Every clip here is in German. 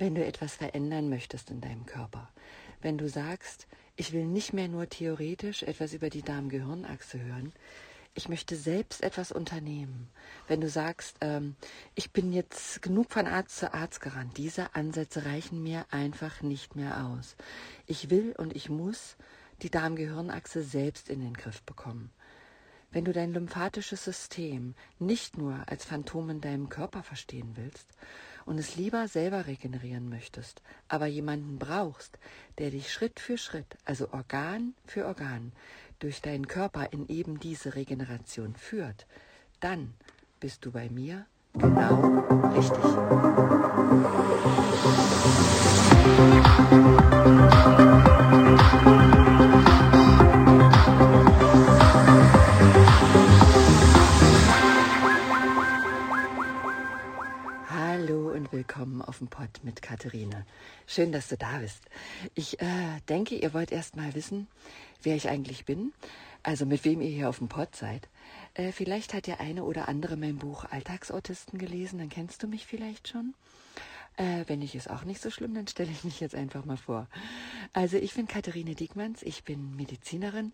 wenn du etwas verändern möchtest in deinem Körper, wenn du sagst, ich will nicht mehr nur theoretisch etwas über die Darm-Gehirn-Achse hören, ich möchte selbst etwas unternehmen. Wenn du sagst, ähm, ich bin jetzt genug von Arzt zu Arzt gerannt, diese Ansätze reichen mir einfach nicht mehr aus. Ich will und ich muss die Darm-Gehirn-Achse selbst in den Griff bekommen. Wenn du dein lymphatisches System nicht nur als Phantom in deinem Körper verstehen willst und es lieber selber regenerieren möchtest, aber jemanden brauchst, der dich Schritt für Schritt, also Organ für Organ, durch deinen Körper in eben diese Regeneration führt, dann bist du bei mir genau richtig. Willkommen auf dem Pod mit Katharine. Schön, dass du da bist. Ich äh, denke, ihr wollt erst mal wissen, wer ich eigentlich bin, also mit wem ihr hier auf dem Pod seid. Äh, vielleicht hat der eine oder andere mein Buch Alltagsautisten gelesen, dann kennst du mich vielleicht schon. Äh, wenn nicht, ist auch nicht so schlimm, dann stelle ich mich jetzt einfach mal vor. Also ich bin Katharine Diekmanns, ich bin Medizinerin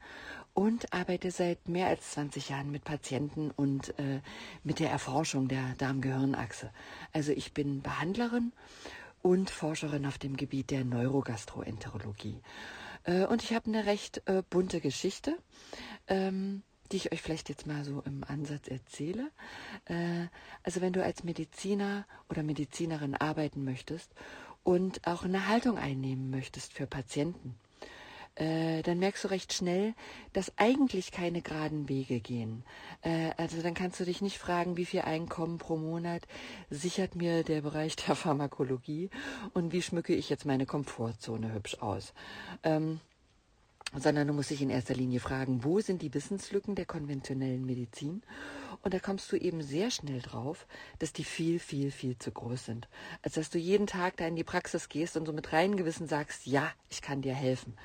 und arbeite seit mehr als 20 Jahren mit Patienten und äh, mit der Erforschung der Darm-Gehirn-Achse. Also ich bin Behandlerin und Forscherin auf dem Gebiet der Neurogastroenterologie. Äh, und ich habe eine recht äh, bunte Geschichte, ähm, die ich euch vielleicht jetzt mal so im Ansatz erzähle. Äh, also wenn du als Mediziner oder Medizinerin arbeiten möchtest und auch eine Haltung einnehmen möchtest für Patienten, äh, dann merkst du recht schnell, dass eigentlich keine geraden Wege gehen. Äh, also dann kannst du dich nicht fragen, wie viel Einkommen pro Monat sichert mir der Bereich der Pharmakologie und wie schmücke ich jetzt meine Komfortzone hübsch aus. Sondern du musst dich in erster Linie fragen, wo sind die Wissenslücken der konventionellen Medizin? Und da kommst du eben sehr schnell drauf, dass die viel, viel, viel zu groß sind. Als dass du jeden Tag da in die Praxis gehst und so mit reinem Gewissen sagst, ja, ich kann dir helfen.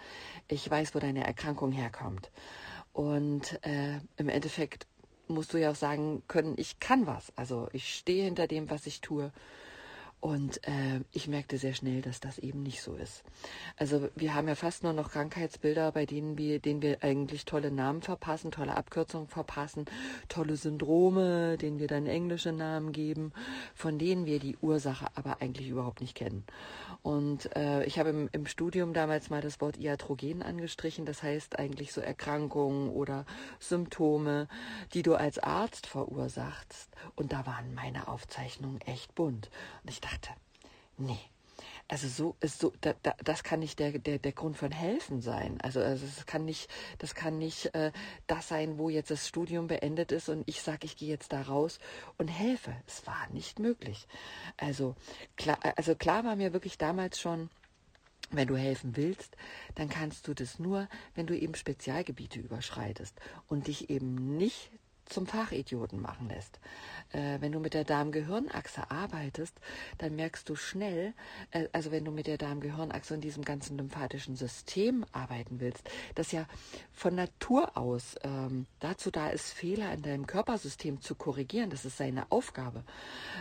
Ich weiß, wo deine Erkrankung herkommt. Und äh, im Endeffekt musst du ja auch sagen können, ich kann was. Also ich stehe hinter dem, was ich tue. Und äh, ich merkte sehr schnell, dass das eben nicht so ist. Also wir haben ja fast nur noch Krankheitsbilder, bei denen wir, denen wir eigentlich tolle Namen verpassen, tolle Abkürzungen verpassen, tolle Syndrome, denen wir dann englische Namen geben, von denen wir die Ursache aber eigentlich überhaupt nicht kennen. Und äh, ich habe im, im Studium damals mal das Wort Iatrogen angestrichen, das heißt eigentlich so Erkrankungen oder Symptome, die du als Arzt verursachst. Und da waren meine Aufzeichnungen echt bunt. Und ich dachte, dachte, nee, also so ist so, da, da, das kann nicht der, der, der Grund von helfen sein. Also, also das kann nicht, das kann nicht äh, das sein, wo jetzt das Studium beendet ist und ich sage, ich gehe jetzt da raus und helfe. Es war nicht möglich. Also klar, also klar war mir wirklich damals schon, wenn du helfen willst, dann kannst du das nur, wenn du eben Spezialgebiete überschreitest und dich eben nicht zum Fachidioten machen lässt. Äh, wenn du mit der Darm-Gehirn-Achse arbeitest, dann merkst du schnell, äh, also wenn du mit der Darm-Gehirn-Achse und diesem ganzen lymphatischen System arbeiten willst, das ja von Natur aus ähm, dazu da ist, Fehler in deinem Körpersystem zu korrigieren, das ist seine Aufgabe,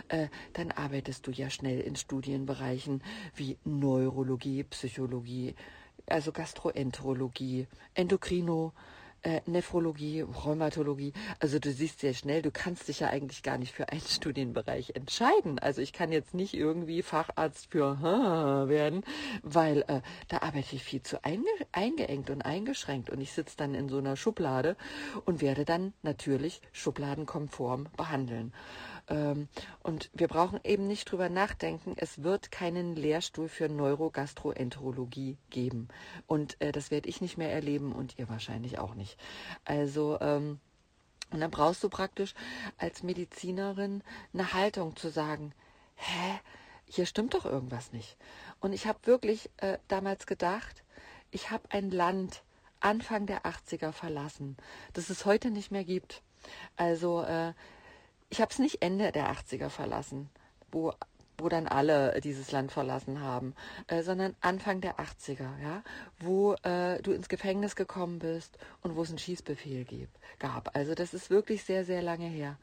äh, dann arbeitest du ja schnell in Studienbereichen wie Neurologie, Psychologie, also Gastroenterologie, Endokrino, äh, Nephrologie, Rheumatologie. Also du siehst sehr schnell, du kannst dich ja eigentlich gar nicht für einen Studienbereich entscheiden. Also ich kann jetzt nicht irgendwie Facharzt für werden, weil äh, da arbeite ich viel zu einge eingeengt und eingeschränkt und ich sitze dann in so einer Schublade und werde dann natürlich schubladenkonform behandeln. Ähm, und wir brauchen eben nicht drüber nachdenken, es wird keinen Lehrstuhl für Neurogastroenterologie geben. Und äh, das werde ich nicht mehr erleben und ihr wahrscheinlich auch nicht. Also, ähm, und dann brauchst du praktisch als Medizinerin eine Haltung zu sagen, hä, hier stimmt doch irgendwas nicht. Und ich habe wirklich äh, damals gedacht, ich habe ein Land Anfang der 80er verlassen, das es heute nicht mehr gibt. Also äh, ich habe es nicht Ende der 80er verlassen, wo, wo dann alle dieses Land verlassen haben, äh, sondern Anfang der 80er, ja, wo äh, du ins Gefängnis gekommen bist und wo es einen Schießbefehl gab. Also das ist wirklich sehr, sehr lange her.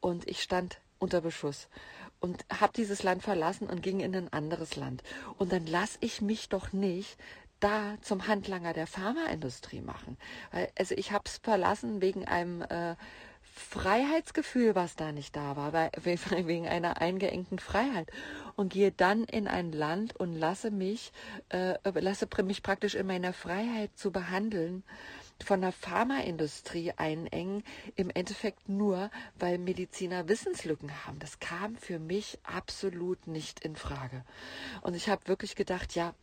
Und ich stand unter Beschuss. und habe dieses Land verlassen und ging in ein anderes Land. Und dann lasse ich mich doch nicht da zum Handlanger der Pharmaindustrie machen. Also ich habe es verlassen wegen einem äh, Freiheitsgefühl, was da nicht da war, wegen einer eingeengten Freiheit und gehe dann in ein Land und lasse mich, äh, lasse mich praktisch in meiner Freiheit zu behandeln von der Pharmaindustrie einengen, im Endeffekt nur, weil Mediziner Wissenslücken haben. Das kam für mich absolut nicht in Frage. Und ich habe wirklich gedacht, ja,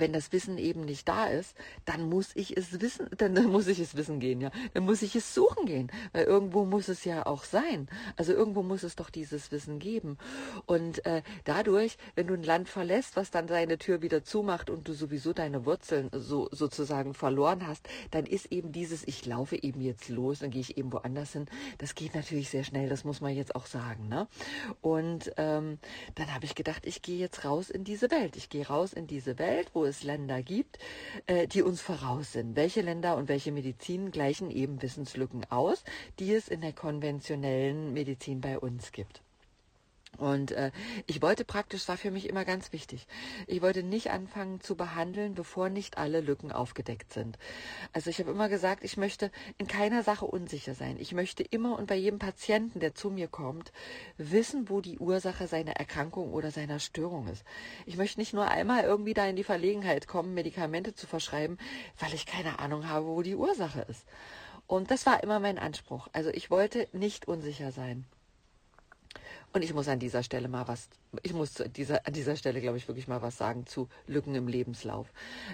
wenn das Wissen eben nicht da ist, dann muss ich es wissen, dann muss ich es wissen gehen, ja. Dann muss ich es suchen gehen, weil irgendwo muss es ja auch sein. Also irgendwo muss es doch dieses Wissen geben. Und äh, dadurch, wenn du ein Land verlässt, was dann seine Tür wieder zumacht und du sowieso deine Wurzeln so sozusagen verloren hast, dann ist eben dieses, ich laufe eben jetzt los, dann gehe ich eben woanders hin. Das geht natürlich sehr schnell, das muss man jetzt auch sagen. Ne? Und ähm, dann habe ich gedacht, ich gehe jetzt raus in diese Welt. Ich gehe raus in diese Welt, wo es Länder gibt, äh, die uns voraus sind. Welche Länder und welche Medizin gleichen eben Wissenslücken aus, die es in der konventionellen Medizin bei uns gibt. Und äh, ich wollte praktisch, war für mich immer ganz wichtig, ich wollte nicht anfangen zu behandeln, bevor nicht alle Lücken aufgedeckt sind. Also ich habe immer gesagt, ich möchte in keiner Sache unsicher sein. Ich möchte immer und bei jedem Patienten, der zu mir kommt, wissen, wo die Ursache seiner Erkrankung oder seiner Störung ist. Ich möchte nicht nur einmal irgendwie da in die Verlegenheit kommen, Medikamente zu verschreiben, weil ich keine Ahnung habe, wo die Ursache ist. Und das war immer mein Anspruch. Also ich wollte nicht unsicher sein. Und ich muss an dieser Stelle mal was, ich muss dieser, an dieser Stelle, glaube ich, wirklich mal was sagen zu Lücken im Lebenslauf.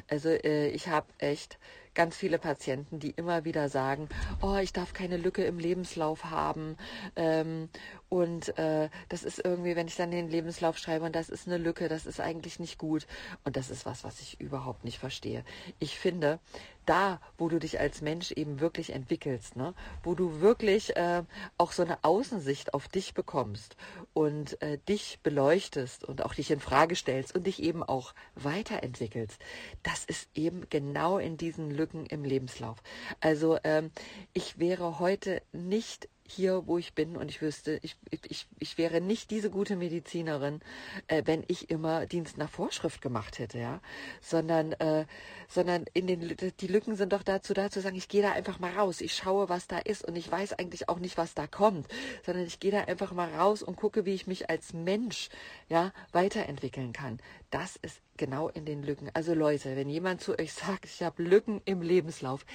Also äh, ich habe echt ganz viele Patienten, die immer wieder sagen, oh, ich darf keine Lücke im Lebenslauf haben. Ähm, und äh, das ist irgendwie, wenn ich dann den Lebenslauf schreibe und das ist eine Lücke, das ist eigentlich nicht gut. Und das ist was, was ich überhaupt nicht verstehe. Ich finde, da, wo du dich als Mensch eben wirklich entwickelst, ne? wo du wirklich äh, auch so eine Außensicht auf dich bekommst und äh, dich beleuchtest und auch dich in Frage stellst und dich eben auch weiterentwickelst, das ist eben genau in diesen Lücken im Lebenslauf. Also ähm, ich wäre heute nicht hier, wo ich bin und ich wüsste, ich, ich, ich wäre nicht diese gute Medizinerin, äh, wenn ich immer Dienst nach Vorschrift gemacht hätte, ja, sondern, äh, sondern in den, die Lücken sind doch dazu da zu sagen, ich gehe da einfach mal raus, ich schaue, was da ist und ich weiß eigentlich auch nicht, was da kommt, sondern ich gehe da einfach mal raus und gucke, wie ich mich als Mensch, ja, weiterentwickeln kann. Das ist genau in den Lücken. Also Leute, wenn jemand zu euch sagt, ich habe Lücken im Lebenslauf,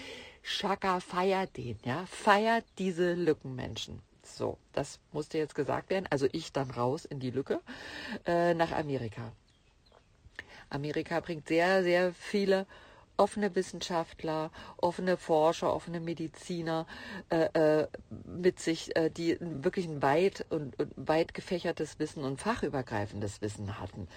Schaka feiert den, ja, feiert diese Lückenmenschen. So, das musste jetzt gesagt werden. Also ich dann raus in die Lücke äh, nach Amerika. Amerika bringt sehr, sehr viele offene Wissenschaftler, offene Forscher, offene Mediziner äh, äh, mit sich, äh, die wirklich ein weit und, und, weit gefächertes Wissen und fachübergreifendes Wissen hatten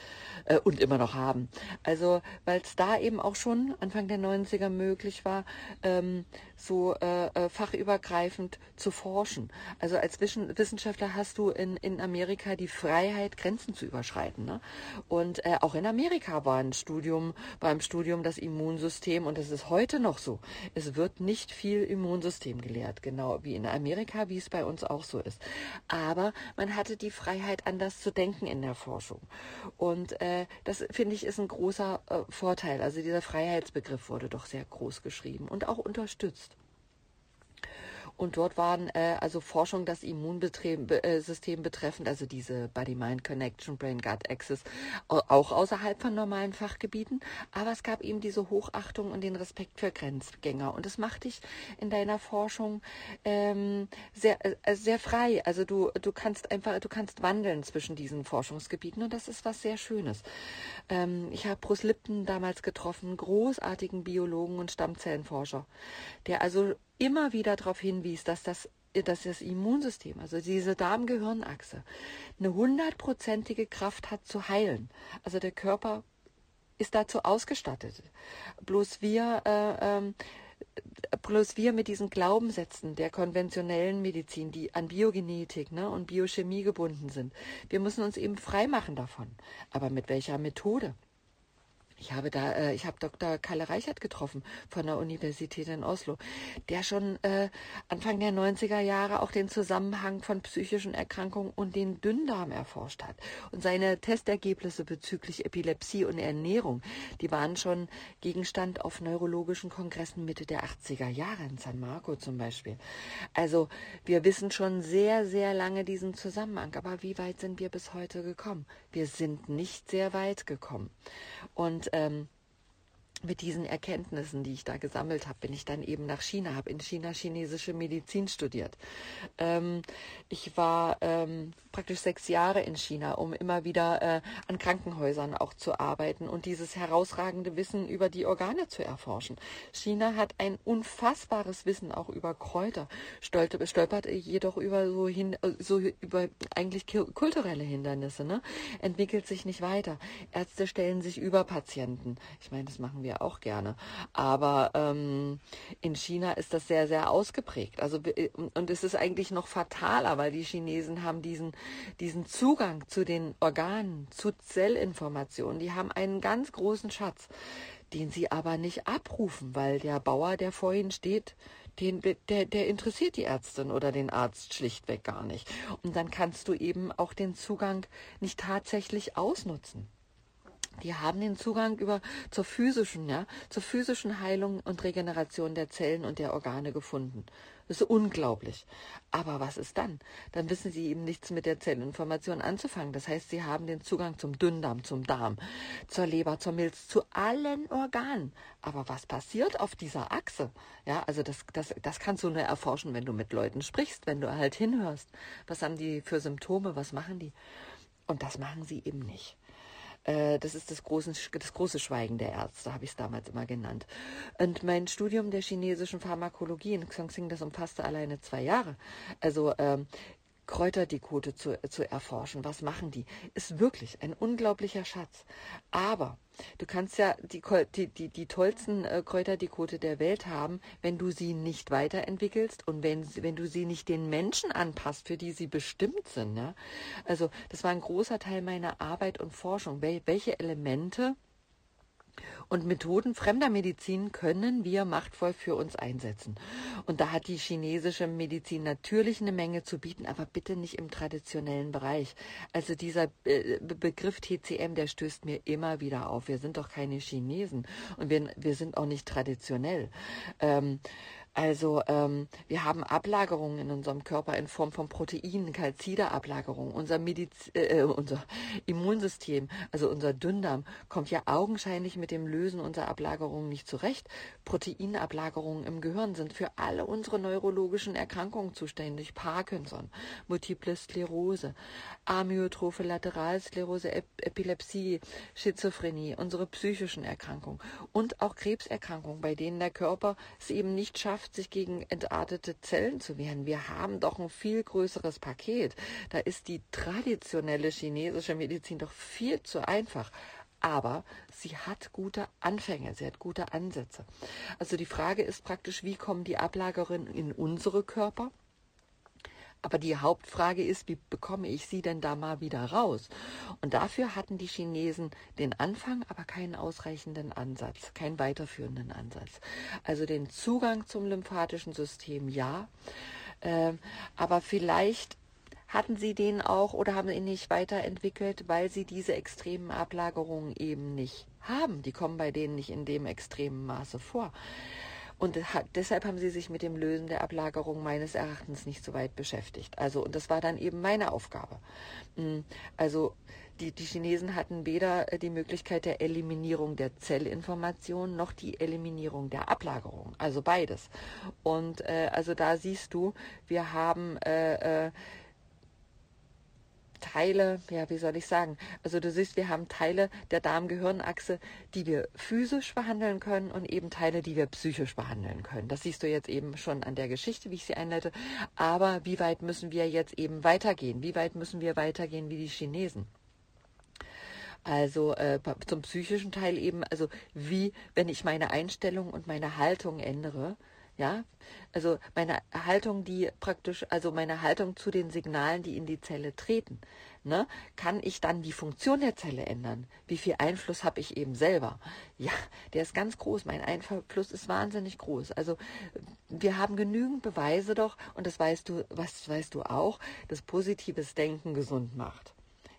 äh, und immer noch haben. Also weil es da eben auch schon Anfang der 90er möglich war, ähm, so äh, fachübergreifend zu forschen. Also als Wissenschaftler hast du in, in Amerika die Freiheit, Grenzen zu überschreiten. Ne? Und auch in Amerika war ein Studium, beim Studium das Immunsystem Immunsystem, und das ist heute noch so, es wird nicht viel Immunsystem gelehrt, genau wie in Amerika, wie es bei uns auch so ist. Aber man hatte die Freiheit, anders zu denken in der Forschung. Und äh, das, finde ich, ist ein großer äh, Vorteil. Also dieser Freiheitsbegriff wurde doch sehr groß geschrieben und auch unterstützt. Und dort waren äh, also Forschung das Immunsystem äh, betreffend, also diese Body-Mind-Connection, Brain-Gut-Axis, auch außerhalb von normalen Fachgebieten. Aber es gab eben diese Hochachtung und den Respekt für Grenzgänger. Und das macht dich in deiner Forschung ähm, sehr, äh, sehr frei. Also du, du kannst einfach, du kannst wandeln zwischen diesen Forschungsgebieten und das ist was sehr Schönes. Ähm, ich habe Bruce Lipton damals getroffen, großartigen Biologen und Stammzellenforscher, der also immer wieder darauf hinwies, dass das, dass das Immunsystem, also diese Darm-Gehirn-Achse, eine hundertprozentige Kraft hat zu heilen. Also der Körper ist dazu ausgestattet. Bloß wir, äh, ähm, bloß wir mit diesen Glaubenssätzen der konventionellen Medizin, die an Biogenetik ne, und Biochemie gebunden sind, wir müssen uns eben frei machen davon. Aber mit welcher Methode? Ich habe da, äh, ich habe Dr. Kalle Reichert getroffen von der Universität in Oslo, der schon äh, Anfang der 90er Jahre auch den Zusammenhang von psychischen Erkrankungen und den Dünndarm erforscht hat. Und seine Testergebnisse bezüglich Epilepsie und Ernährung, die waren schon Gegenstand auf neurologischen Kongressen Mitte der 80er Jahre in San Marco zum Beispiel. Also wir wissen schon sehr, sehr lange diesen Zusammenhang. Aber wie weit sind wir bis heute gekommen? Wir sind nicht sehr weit gekommen. Und ähm, mit diesen Erkenntnissen, die ich da gesammelt habe, bin ich dann eben nach China, habe in China chinesische Medizin studiert. Ähm, ich war ähm, praktisch sechs Jahre in China, um immer wieder äh, an Krankenhäusern auch zu arbeiten und dieses herausragende Wissen über die Organe zu erforschen. China hat ein unfassbares Wissen auch über Kräuter, stolpert, jedoch über so hin, so über eigentlich kulturelle Hindernisse, ne? entwickelt sich nicht weiter. Ärzte stellen sich über Patienten. Ich meine, das machen wir wir auch gerne. Aber ähm, in China ist das sehr, sehr ausgeprägt. Also äh, und es ist eigentlich noch fataler, weil die Chinesen haben diesen, diesen Zugang zu den Organen, zu Zellinformationen. Die haben einen ganz großen Schatz, den sie aber nicht abrufen, weil der Bauer, der vorhin steht, den, der, der interessiert die Ärztin oder den Arzt schlichtweg gar nicht. Und dann kannst du eben auch den Zugang nicht tatsächlich ausnutzen die haben den Zugang über zur physischen, ja, zur physischen Heilung und Regeneration der Zellen und der Organe gefunden. Das ist unglaublich. Aber was ist dann? Dann wissen sie eben nichts mit der Zellinformation anzufangen. Das heißt, sie haben den Zugang zum Dünndarm, zum Darm, zur Leber, zur Milz, zu allen Organen. Aber was passiert auf dieser Achse? Ja, also das, das, das kannst du nur erforschen, wenn du mit Leuten sprichst, wenn du halt hinhörst. Was haben die für Symptome? Was machen die? Und das machen sie eben nicht. Äh, das ist das, großen, das große Schweigen der Ärzte, habe ich es damals immer genannt. Und mein Studium der chinesischen Pharmakologie in Xongxing, das umfasste alleine zwei Jahre. Also ähm, Kräuterdekote zu, zu erforschen. Was machen die? Ist wirklich ein unglaublicher Schatz. Aber du kannst ja die, die, die, die tollsten äh, Kräuterdekote der Welt haben, wenn du sie nicht weiterentwickelst und wenn, wenn du sie nicht den Menschen anpasst, für die sie bestimmt sind. Ja? Also das war ein großer Teil meiner Arbeit und Forschung. Wel welche Elemente und Methoden fremder Medizin können wir machtvoll für uns einsetzen. Und da hat die chinesische Medizin natürlich eine Menge zu bieten, aber bitte nicht im traditionellen Bereich. Also dieser äh, Begriff TCM, der stößt mir immer wieder auf. Wir sind doch keine Chinesen und wir, wir sind auch nicht traditionell. Ähm, also ähm, wir haben Ablagerungen in unserem Körper in Form von Proteinen, Kalziderablagerungen. Unser, äh, äh, unser Immunsystem, also unser Dünndarm, kommt ja augenscheinlich mit dem Lösen unserer Ablagerungen nicht zurecht. Proteinablagerungen im Gehirn sind für alle unsere neurologischen Erkrankungen zuständig. Parkinson, Multiple Sklerose, Amyotrophe Lateralsklerose, Ep Epilepsie, Schizophrenie, unsere psychischen Erkrankungen und auch Krebserkrankungen, bei denen der Körper es eben nicht schafft, schafft, sich gegen entartete Zellen zu wehren. Wir haben doch ein viel größeres Paket. Da ist die traditionelle chinesische Medizin doch viel zu einfach. Aber sie hat gute Anfänge, sie hat gute Ansätze. Also die Frage ist praktisch, wie kommen die Ablagerungen in unsere Körper? Aber die Hauptfrage ist, wie bekomme ich sie denn da mal wieder raus? Und dafür hatten die Chinesen den Anfang, aber keinen ausreichenden Ansatz, keinen weiterführenden Ansatz. Also den Zugang zum lymphatischen System ja, äh, aber vielleicht hatten sie den auch oder haben ihn nicht weiterentwickelt, weil sie diese extremen Ablagerungen eben nicht haben. Die kommen bei denen nicht in dem extremen Maße vor. Und deshalb haben sie sich mit dem Lösen der Ablagerung meines Erachtens nicht so weit beschäftigt. Also, und das war dann eben meine Aufgabe. Mm, also, die, die Chinesen hatten weder äh, die Möglichkeit der Eliminierung der Zellinformation noch die Eliminierung der Ablagerung. Also beides. Und äh, also da siehst du, wir haben äh, äh, Teile, ja, wie soll ich sagen? Also du siehst, wir haben Teile der Darm-Gehirn-Achse, die wir physisch behandeln können und eben Teile, die wir psychisch behandeln können. Das siehst du jetzt eben schon an der Geschichte, wie ich sie einleite. Aber wie weit müssen wir jetzt eben weitergehen? Wie weit müssen wir weitergehen wie die Chinesen? Also äh, zum psychischen Teil eben, also wie, wenn ich meine Einstellung und meine Haltung ändere, Ja, also meine Haltung, die praktisch, also meine Haltung zu den Signalen, die in die Zelle treten, ne, kann ich dann die Funktion der Zelle ändern? Wie viel Einfluss habe ich eben selber? Ja, der ist ganz groß. Mein Einfluss ist wahnsinnig groß. Also wir haben genügend Beweise doch, und das weißt du, was weißt du auch, dass positives Denken gesund macht.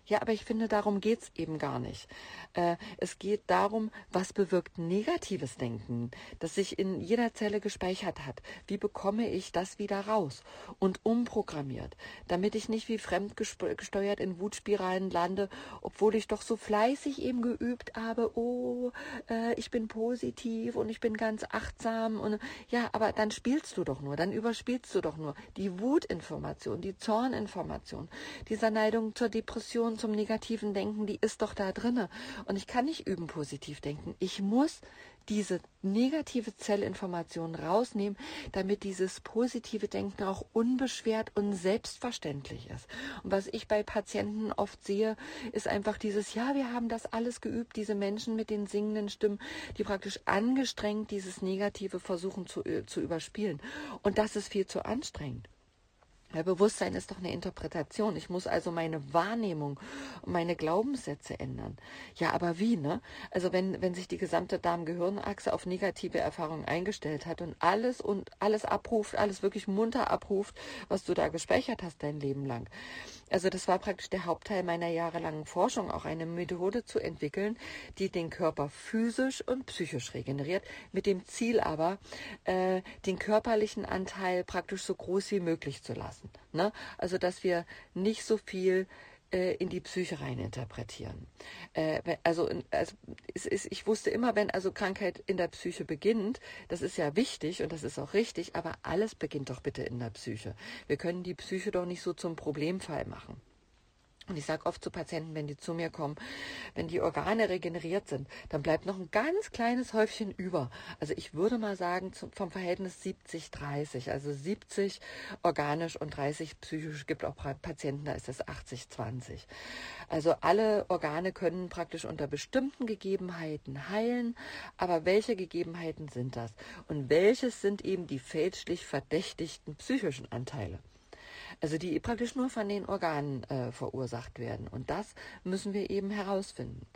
Ja, aber ich finde, darum geht's eben gar nicht. Äh, es geht darum, was bewirkt negatives Denken, das sich in jeder Zelle gespeichert hat. Wie bekomme ich das wieder raus und umprogrammiert, damit ich nicht wie fremdgesteuert in Wutspiralen lande, obwohl ich doch so fleißig eben geübt habe, oh, äh, ich bin positiv und ich bin ganz achtsam und ja, aber dann spielst du doch nur, dann überspielst du doch nur die Wutinformation, die Zorninformation, dieser Neigung zur Depression Neigung zum negativen Denken, die ist doch da drinne. Und ich kann nicht üben, positiv denken. Ich muss diese negative Zellinformation rausnehmen, damit dieses positive Denken auch unbeschwert und selbstverständlich ist. Und was ich bei Patienten oft sehe, ist einfach dieses, ja, wir haben das alles geübt, diese Menschen mit den singenden Stimmen, die praktisch angestrengt dieses Negative versuchen zu, äh, zu überspielen. Und das ist viel zu anstrengend. Weil Bewusstsein ist doch eine Interpretation. Ich muss also meine Wahrnehmung meine Glaubenssätze ändern. Ja, aber wie, ne? Also wenn, wenn sich die gesamte Darm-Gehirnachse auf negative Erfahrungen eingestellt hat und alles und alles abruft, alles wirklich munter abruft, was du da gespeichert hast dein Leben lang. Also das war praktisch der Hauptteil meiner jahrelangen Forschung, auch eine Methode zu entwickeln, die den Körper physisch und psychisch regeneriert, mit dem Ziel aber, äh, den körperlichen Anteil praktisch so groß wie möglich zu lassen lassen. Ne? Also, dass wir nicht so viel äh, in die Psyche rein interpretieren. Äh, also, also ist, ich wusste immer, wenn also Krankheit in der Psyche beginnt, das ist ja wichtig und das ist auch richtig, aber alles beginnt doch bitte in der Psyche. Wir können die Psyche doch nicht so zum Problemfall machen. Und ich sage oft zu Patienten, wenn die zu mir kommen, wenn die Organe regeneriert sind, dann bleibt noch ein ganz kleines Häufchen über. Also ich würde mal sagen, vom Verhältnis 70-30, also 70 organisch und 30 psychisch. Gibt auch Patienten, da ist es 80-20. Also alle Organe können praktisch unter bestimmten Gegebenheiten heilen, aber welche Gegebenheiten sind das? Und welches sind eben die fälschlich verdächtigten psychischen Anteile? Also die praktisch nur von den Organen äh, verursacht werden. Und das müssen wir eben herausfinden.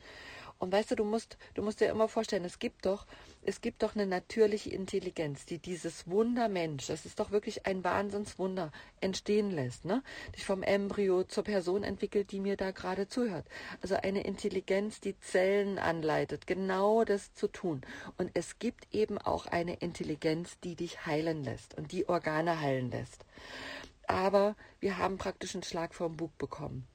Und weißt du, du musst, du musst dir immer vorstellen, es gibt doch, es gibt doch eine natürliche Intelligenz, die dieses Wunder Mensch, das ist doch wirklich ein Wahnsinnswunder, entstehen lässt, ne? Dich vom Embryo zur Person entwickelt, die mir da gerade zuhört. Also eine Intelligenz, die Zellen anleitet, genau das zu tun. Und es gibt eben auch eine Intelligenz, die dich heilen lässt und die Organe heilen lässt aber wir haben praktisch einen Schlag vom Bug bekommen.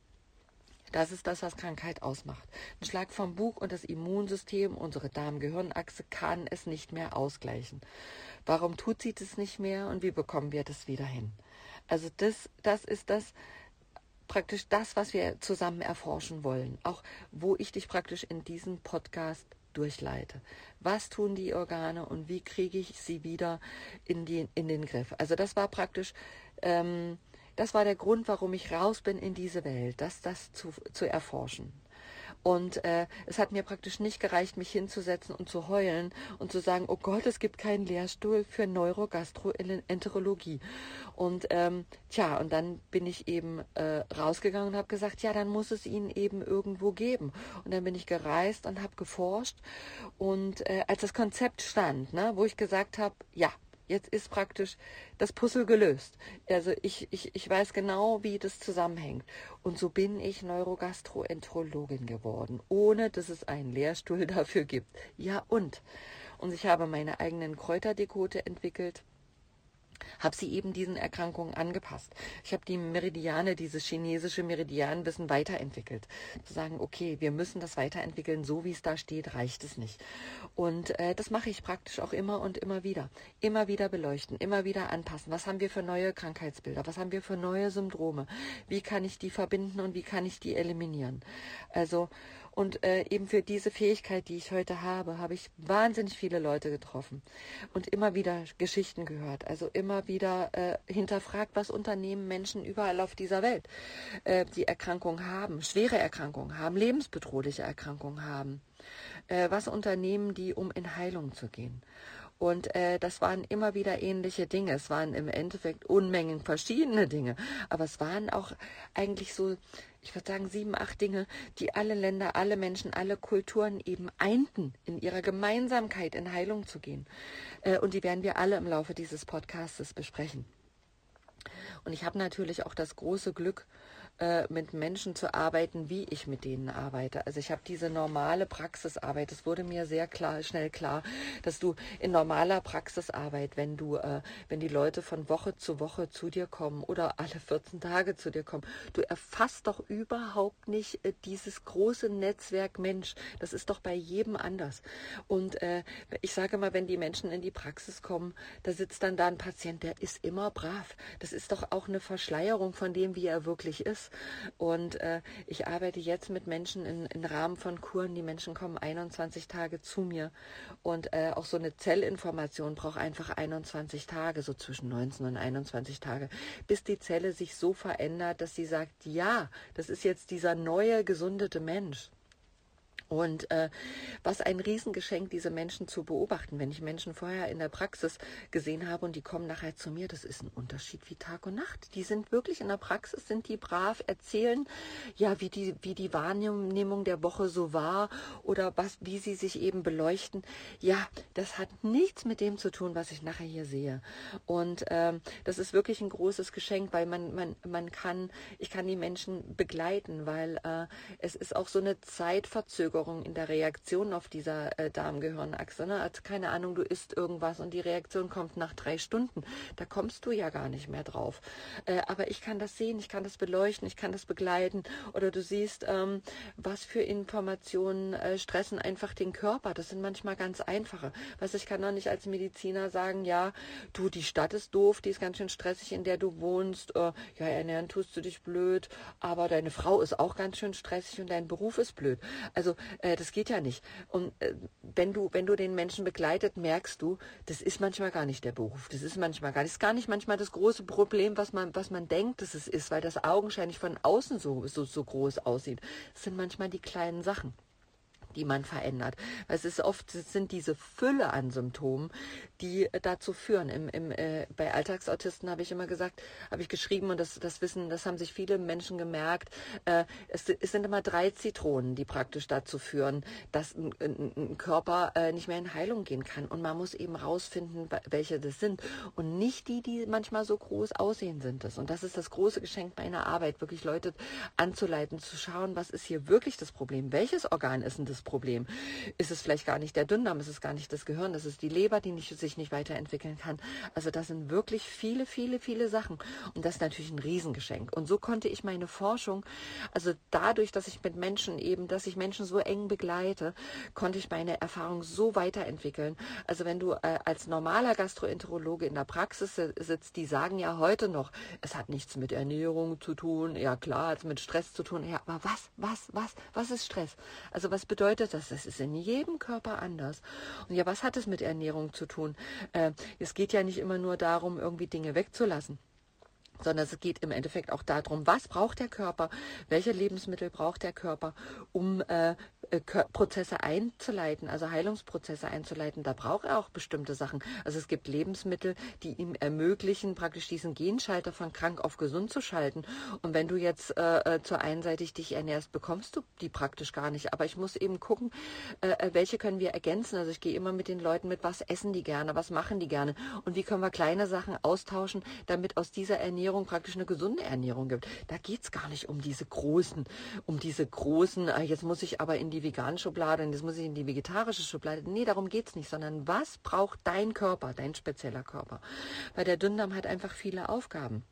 Das ist das, was Krankheit ausmacht. Ein Schlag vom Bug und das Immunsystem, unsere Darm-Gehirn-Achse, kann es nicht mehr ausgleichen. Warum tut sie das nicht mehr und wie bekommen wir das wieder hin? Also das, das ist das praktisch das, was wir zusammen erforschen wollen. Auch wo ich dich praktisch in diesem Podcast durchleite. Was tun die Organe und wie kriege ich sie wieder in, die, in den Griff? Also das war praktisch ähm, das war der Grund, warum ich raus bin in diese Welt, das, das zu, zu erforschen. Und äh, es hat mir praktisch nicht gereicht, mich hinzusetzen und zu heulen und zu sagen, oh Gott, es gibt keinen Lehrstuhl für Neurogastroenterologie. Und ähm, tja, und dann bin ich eben äh, rausgegangen und habe gesagt, ja, dann muss es ihn eben irgendwo geben. Und dann bin ich gereist und habe geforscht. Und äh, als das Konzept stand, ne, wo ich gesagt habe, ja, Jetzt ist praktisch das Puzzle gelöst. Also ich, ich, ich weiß genau, wie das zusammenhängt. Und so bin ich Neurogastroenterologin geworden, ohne dass es einen Lehrstuhl dafür gibt. Ja und. Und ich habe meine eigenen Kräuterdekote entwickelt habe sie eben diesen Erkrankungen angepasst. Ich habe die Meridiane, dieses chinesische Meridianwissen weiterentwickelt. Zu sagen, okay, wir müssen das weiterentwickeln, so wie es da steht, reicht es nicht. Und äh, das mache ich praktisch auch immer und immer wieder. Immer wieder beleuchten, immer wieder anpassen. Was haben wir für neue Krankheitsbilder? Was haben wir für neue Syndrome? Wie kann ich die verbinden und wie kann ich die eliminieren? Also und äh, eben für diese Fähigkeit, die ich heute habe, habe ich wahnsinnig viele Leute getroffen und immer wieder Geschichten gehört. Also immer wieder äh, hinterfragt, was Unternehmen Menschen überall auf dieser Welt, äh, die Erkrankungen haben, schwere Erkrankungen haben, lebensbedrohliche Erkrankungen haben. Äh, was Unternehmen, die um in Heilung zu gehen. Und äh, das waren immer wieder ähnliche Dinge. Es waren im Endeffekt Unmengen verschiedene Dinge. Aber es waren auch eigentlich so, ich würde sagen, sieben, acht Dinge, die alle Länder, alle Menschen, alle Kulturen eben einten, in ihrer Gemeinsamkeit in Heilung zu gehen. Äh, und die werden wir alle im Laufe dieses Podcastes besprechen. Und ich habe natürlich auch das große Glück, äh, mit Menschen zu arbeiten, wie ich mit denen arbeite. Also ich habe diese normale Praxisarbeit. Es wurde mir sehr klar, schnell klar, dass du in normaler Praxisarbeit, wenn du, äh, wenn die Leute von Woche zu Woche zu dir kommen oder alle 14 Tage zu dir kommen, du erfasst doch überhaupt nicht äh, dieses große Netzwerk Mensch. Das ist doch bei jedem anders. Und äh, ich sage mal, wenn die Menschen in die Praxis kommen, da sitzt dann da ein Patient, der ist immer brav. Das ist doch auch eine Verschleierung von dem, wie er wirklich ist. Und äh, ich arbeite jetzt mit Menschen in, in Rahmen von Kuren. Die Menschen kommen 21 Tage zu mir. Und äh, auch so eine Zellinformation braucht einfach 21 Tage, so zwischen 19 und 21 Tage, bis die Zelle sich so verändert, dass sie sagt, ja, das ist jetzt dieser neue, gesundete Mensch. Und äh, was ein Riesengeschenk, diese Menschen zu beobachten. Wenn ich Menschen vorher in der Praxis gesehen habe und die kommen nachher zu mir, das ist ein Unterschied wie Tag und Nacht. Die sind wirklich in der Praxis, sind die brav, erzählen ja, wie die, wie die Wahrnehmung der Woche so war oder was, wie sie sich eben beleuchten. Ja, das hat nichts mit dem zu tun, was ich nachher hier sehe. Und ähm, das ist wirklich ein großes Geschenk, weil man, man, man kann, ich kann die Menschen begleiten, weil äh, es ist auch so eine Zeitverzögerung Verzögerung in der Reaktion auf dieser äh, Darmgehirnachse. Ne? Also keine Ahnung, du isst irgendwas und die Reaktion kommt nach drei Stunden. Da kommst du ja gar nicht mehr drauf. Äh, aber ich kann das sehen, ich kann das beleuchten, ich kann das begleiten. Oder du siehst, ähm, was für Informationen äh, stressen einfach den Körper. Das sind manchmal ganz einfache. Was ich kann doch nicht als Mediziner sagen, ja, du, die Stadt ist doof, die ist ganz schön stressig, in der du wohnst. Äh, ja, ernähren tust du dich blöd, aber deine Frau ist auch ganz schön stressig und dein Beruf ist blöd. Also äh, das geht ja nicht. Und äh, wenn du, wenn du den Menschen begleitet, merkst du, das ist manchmal gar nicht der Beruf. Das ist manchmal gar nicht, ist gar nicht manchmal das große Problem, was man, was man denkt, dass es ist, weil das augenscheinlich von außen so, so, so groß aussieht. Es sind manchmal die kleinen Sachen die man verändert. Es ist oft es sind diese Fülle an Symptomen, die dazu führen. Im, im, äh, bei Alltagsautisten habe ich immer gesagt, habe ich geschrieben und das, das wissen, das haben sich viele Menschen gemerkt. Äh, es, es, sind immer drei Zitronen, die praktisch dazu führen, dass ein, ein, ein Körper äh, nicht mehr in Heilung gehen kann. Und man muss eben rausfinden, welche das sind und nicht die, die manchmal so groß aussehen sind. Das. Und das ist das große Geschenk meiner Arbeit, wirklich Leute anzuleiten, zu schauen, was ist hier wirklich das Problem, welches Organ ist denn das Problem? Ist es vielleicht gar nicht der Dünndarm, ist es gar nicht das Gehirn, ist es die Leber, die nicht, sich nicht weiterentwickeln kann? Also das sind wirklich viele, viele, viele Sachen. Und das ist natürlich ein Riesengeschenk. Und so konnte ich meine Forschung, also dadurch, dass ich mit Menschen eben, dass ich Menschen so eng begleite, konnte ich meine Erfahrung so weiterentwickeln. Also wenn du äh, als normaler Gastroenterologe in der Praxis sitzt, die sagen ja heute noch, es hat nichts mit Ernährung zu tun, ja klar, hat es mit Stress zu tun. Ja, aber was, was, was, was ist Stress? Also was bedeutet bedeutet das? Das ist in jedem Körper anders. Und ja, was hat es mit Ernährung zu tun? Äh, es geht ja nicht immer nur darum, irgendwie Dinge wegzulassen sondern es geht im Endeffekt auch darum, was braucht der Körper, welche Lebensmittel braucht der Körper, um äh, äh Prozesse einzuleiten, also Heilungsprozesse einzuleiten. Da braucht er auch bestimmte Sachen. Also es gibt Lebensmittel, die ihm ermöglichen, praktisch diesen Genschalter von krank auf gesund zu schalten. Und wenn du jetzt äh, äh zur einseitig dich ernährst, bekommst du die praktisch gar nicht. Aber ich muss eben gucken, äh, äh, welche können wir ergänzen. Also ich gehe immer mit den Leuten mit, was essen die gerne, was machen die gerne und wie können wir kleine Sachen austauschen, damit aus dieser Ernährung Ernährung praktisch eine gesunde Ernährung gibt. Da geht es gar nicht um diese großen, um diese großen, äh, jetzt muss ich aber in die vegane Schublade, jetzt muss ich in die vegetarische Schublade. Nee, darum geht es nicht, sondern was braucht dein Körper, dein spezieller Körper? Weil der Dünndarm hat einfach viele Aufgaben.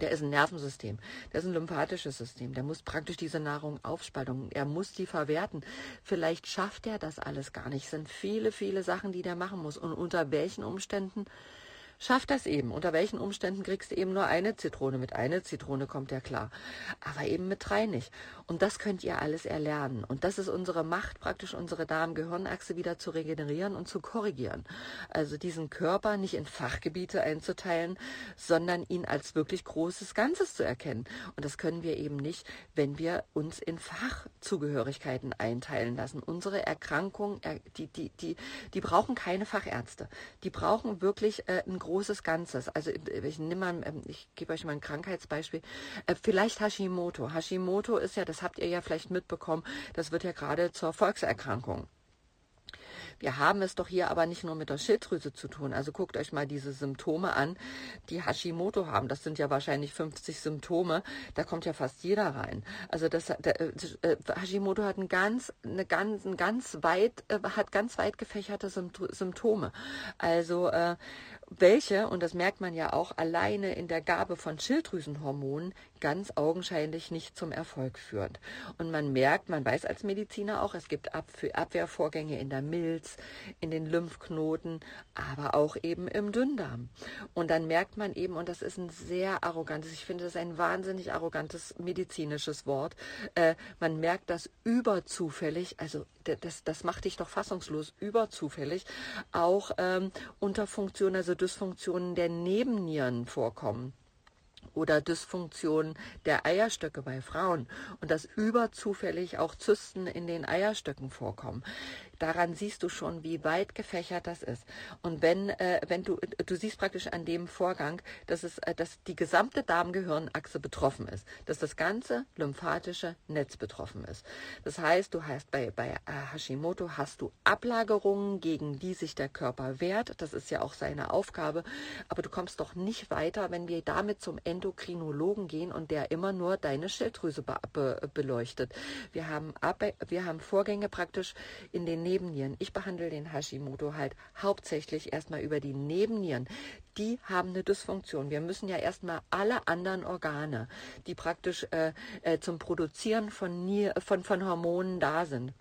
Der ist ein Nervensystem, der ist ein lymphatisches System, der muss praktisch diese Nahrung aufspalten, er muss die verwerten. Vielleicht schafft er das alles gar nicht. Es sind viele, viele Sachen, die der machen muss. Und unter welchen Umständen schafft das eben. Unter welchen Umständen kriegst du eben nur eine Zitrone? Mit einer Zitrone kommt ja klar. Aber eben mit drei nicht. Und das könnt ihr alles erlernen. Und das ist unsere Macht, praktisch unsere Darm-Gehirnachse wieder zu regenerieren und zu korrigieren. Also diesen Körper nicht in Fachgebiete einzuteilen, sondern ihn als wirklich großes Ganzes zu erkennen. Und das können wir eben nicht, wenn wir uns in Fachzugehörigkeiten einteilen lassen. Unsere Erkrankungen, die, die, die, die brauchen keine Fachärzte. Die brauchen wirklich äh, ein großes Ganzes. Also ich nehme mal, ähm, ich gebe euch mal ein Krankheitsbeispiel. Äh, vielleicht Hashimoto. Hashimoto ist ja, das habt ihr ja vielleicht mitbekommen, das wird ja gerade zur Volkserkrankung. Wir haben es doch hier aber nicht nur mit der Schilddrüse zu tun. Also guckt euch mal diese Symptome an, die Hashimoto haben. Das sind ja wahrscheinlich 50 Symptome. Da kommt ja fast jeder rein. Also das, der, äh, Hashimoto hat ein ganz, eine ganz, ein ganz weit, äh, hat ganz weit gefächerte Symptome. Also äh, welche, und das merkt man ja auch, alleine in der Gabe von Schilddrüsenhormonen ganz augenscheinlich nicht zum Erfolg führt. Und man merkt, man weiß als Mediziner auch, es gibt Abwehrvorgänge in der Milz, in den Lymphknoten, aber auch eben im Dünndarm. Und dann merkt man eben, und das ist ein sehr arrogantes, ich finde das ein wahnsinnig arrogantes medizinisches Wort, äh, man merkt das überzufällig, also das, das macht dich doch fassungslos, überzufällig, auch ähm, unter also Dysfunktionen der Nebennieren vorkommen oder Dysfunktionen der Eierstöcke bei Frauen und dass überzufällig auch Zysten in den Eierstöcken vorkommen daran siehst du schon, wie weit gefächert das ist. Und wenn, äh, wenn du, du siehst praktisch an dem Vorgang, dass es, äh, dass die gesamte Darmgehirnachse betroffen ist, dass das ganze lymphatische Netz betroffen ist. Das heißt, du hast bei, bei äh, Hashimoto hast du Ablagerungen, gegen die sich der Körper wehrt. Das ist ja auch seine Aufgabe. Aber du kommst doch nicht weiter, wenn wir damit zum Endokrinologen gehen und der immer nur deine Schilddrüse be be beleuchtet. Wir haben, Ab wir haben Vorgänge praktisch in den Nebennieren. Ich behandle den Hashimoto halt hauptsächlich erstmal über die Nebennieren. Die haben eine Dysfunktion. Wir müssen ja erstmal alle anderen Organe, die praktisch äh, äh, zum Produzieren von, Nier von, von Hormonen da sind,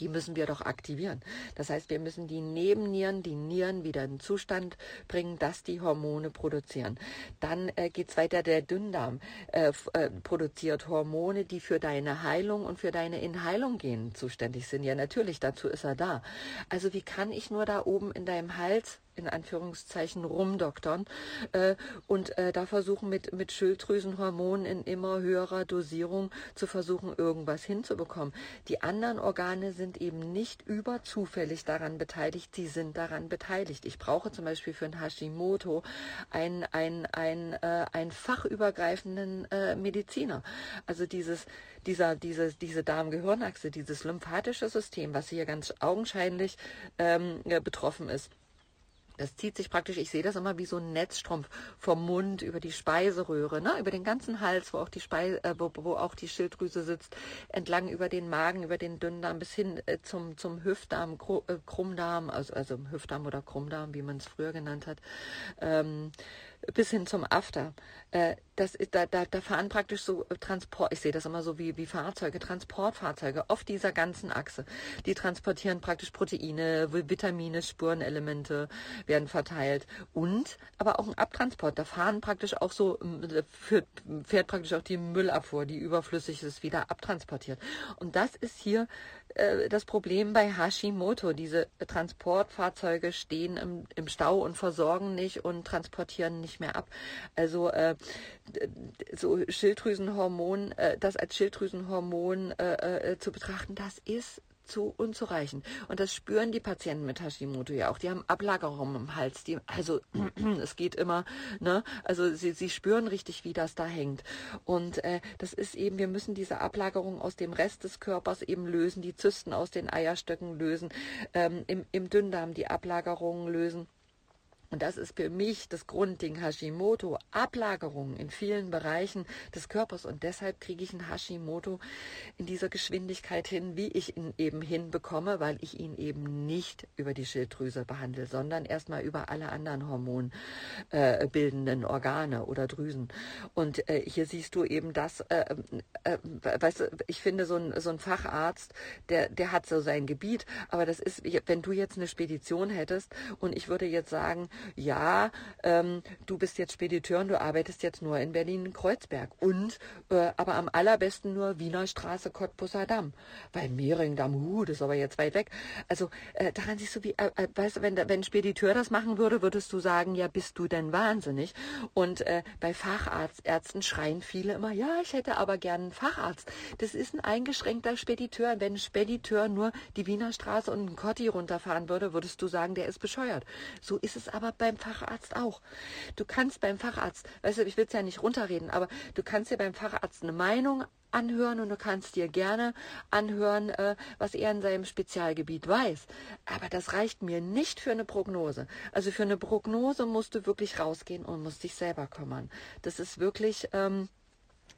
die müssen wir doch aktivieren. Das heißt, wir müssen die Nebennieren, die Nieren wieder in Zustand bringen, dass die Hormone produzieren. Dann äh, geht es weiter, der Dünndarm äh, äh, produziert Hormone, die für deine Heilung und für deine Inheilung gehen zuständig sind. Ja, natürlich, dazu ist er da. Also wie kann ich nur da oben in deinem Hals in Anführungszeichen rumdoktern äh, und äh, da versuchen mit, mit Schilddrüsenhormonen in immer höherer Dosierung zu versuchen, irgendwas hinzubekommen. Die anderen Organe sind eben nicht überzufällig daran beteiligt, sie sind daran beteiligt. Ich brauche zum Beispiel für ein Hashimoto einen, einen, einen, äh, einen fachübergreifenden äh, Mediziner. Also dieses, dieser, diese, diese Darm-Gehirnachse, dieses lymphatische System, was hier ganz augenscheinlich ähm, betroffen ist das zieht sich praktisch, ich sehe das immer wie so ein Netzstrumpf vom Mund über die Speiseröhre, ne, über den ganzen Hals, wo auch die Speise, äh, wo, wo, auch die Schilddrüse sitzt, entlang über den Magen, über den Dünndarm bis hin äh, zum, zum Hüftdarm, äh, Krummdarm, also, also Hüftdarm oder Krummdarm, wie man es früher genannt hat. Ähm, bis hin zum After. Äh, das, da, da, da fahren praktisch so Transport, ich sehe das immer so wie, wie Fahrzeuge, Transportfahrzeuge auf dieser ganzen Achse. Die transportieren praktisch Proteine, Vitamine, Spurenelemente werden verteilt und aber auch ein Abtransport. Da fahren praktisch auch so, fährt, fährt praktisch auch die Müllabfuhr, die überflüssig ist, wieder abtransportiert. Und das ist hier äh, das Problem bei Hashimoto. Diese Transportfahrzeuge stehen im, im Stau und versorgen nicht und transportieren nicht mehr ab. Also äh, so Schilddrüsenhormon, äh, das als Schilddrüsenhormon äh, äh, zu betrachten, das ist zu unzureichend. Und das spüren die Patienten mit Hashimoto ja auch. Die haben Ablagerungen im Hals. Die, also es geht immer, ne? Also sie, sie spüren richtig, wie das da hängt. Und äh, das ist eben, wir müssen diese Ablagerung aus dem Rest des Körpers eben lösen, die Zysten aus den Eierstöcken lösen, ähm, im, im Dünndarm die Ablagerungen lösen. Und das ist für mich das Grundding Hashimoto, Ablagerungen in vielen Bereichen des Körpers. Und deshalb kriege ich einen Hashimoto in dieser Geschwindigkeit hin, wie ich ihn eben hinbekomme, weil ich ihn eben nicht über die Schilddrüse behandle, sondern erstmal über alle anderen hormonbildenden äh, Organe oder Drüsen. Und äh, hier siehst du eben das, äh, äh, weißt du, ich finde so ein, so ein Facharzt, der, der hat so sein Gebiet, aber das ist, wenn du jetzt eine Spedition hättest und ich würde jetzt sagen, ja, ähm, du bist jetzt Spediteur und du arbeitest jetzt nur in Berlin-Kreuzberg und äh, aber am allerbesten nur Wiener Straße, Cottbusser Damm. Weil Mehringdamm, huh, das ist aber jetzt weit weg. Also äh, daran siehst du, wie, äh, äh weißt du, wenn, wenn Spediteur das machen würde, würdest du sagen, ja, bist du denn wahnsinnig? Und äh, bei Fachärzten schreien viele immer, ja, ich hätte aber gern einen Facharzt. Das ist ein eingeschränkter Spediteur. Wenn ein Spediteur nur die Wiener Straße und einen Cotti runterfahren würde, würdest du sagen, der ist bescheuert. So ist es aber beim Facharzt auch. Du kannst beim Facharzt, weißt du, ich will es ja nicht runterreden, aber du kannst dir beim Facharzt eine Meinung anhören und du kannst dir gerne anhören, äh, was er in seinem Spezialgebiet weiß. Aber das reicht mir nicht für eine Prognose. Also für eine Prognose musst du wirklich rausgehen und musst dich selber kümmern. Das ist wirklich. Ähm,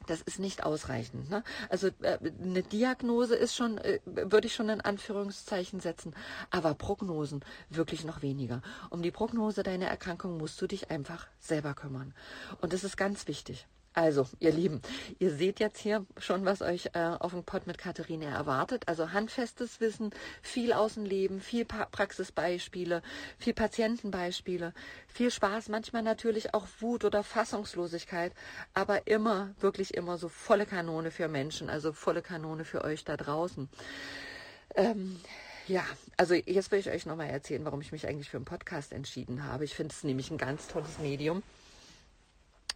das ist nicht ausreichend. Ne? Also äh, eine Diagnose ist schon, äh, würde ich schon in Anführungszeichen setzen, aber Prognosen wirklich noch weniger. Um die Prognose deiner Erkrankung musst du dich einfach selber kümmern. Und das ist ganz wichtig. Also, ihr Lieben, ihr seht jetzt hier schon, was euch äh, auf dem Pod mit Katharina erwartet. Also handfestes Wissen, viel Außenleben, viel pa Praxisbeispiele, viel Patientenbeispiele, viel Spaß, manchmal natürlich auch Wut oder Fassungslosigkeit, aber immer, wirklich immer so volle Kanone für Menschen, also volle Kanone für euch da draußen. Ähm, ja, also jetzt will ich euch nochmal erzählen, warum ich mich eigentlich für einen Podcast entschieden habe. Ich finde es nämlich ein ganz tolles Medium.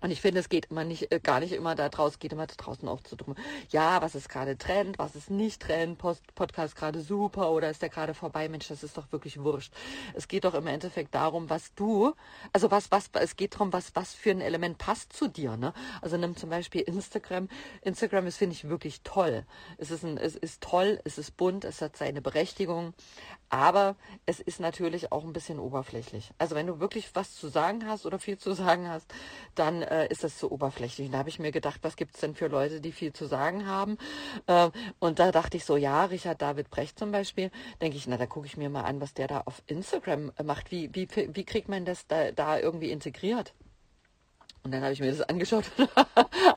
Und ich finde, es geht immer nicht, äh, gar nicht immer da draußen, geht immer da draußen aufzudrücken. Ja, was ist gerade Trend, was ist nicht Trend, Post, Podcast gerade super oder ist der gerade vorbei? Mensch, das ist doch wirklich wurscht. Es geht doch im Endeffekt darum, was du, also was, was, es geht darum, was, was für ein Element passt zu dir, ne? Also nimm zum Beispiel Instagram. Instagram ist, finde ich, wirklich toll. Es ist ein, es ist toll, es ist bunt, es hat seine Berechtigung. Aber es ist natürlich auch ein bisschen oberflächlich. Also wenn du wirklich was zu sagen hast oder viel zu sagen hast, dann äh, ist das zu oberflächlich. Und da habe ich mir gedacht, was gibt es denn für Leute, die viel zu sagen haben? Äh, und da dachte ich so, ja, Richard David Brecht zum Beispiel, denke ich, na, da gucke ich mir mal an, was der da auf Instagram macht. Wie, wie, wie kriegt man das da, da irgendwie integriert? Und dann habe ich mir das angeschaut und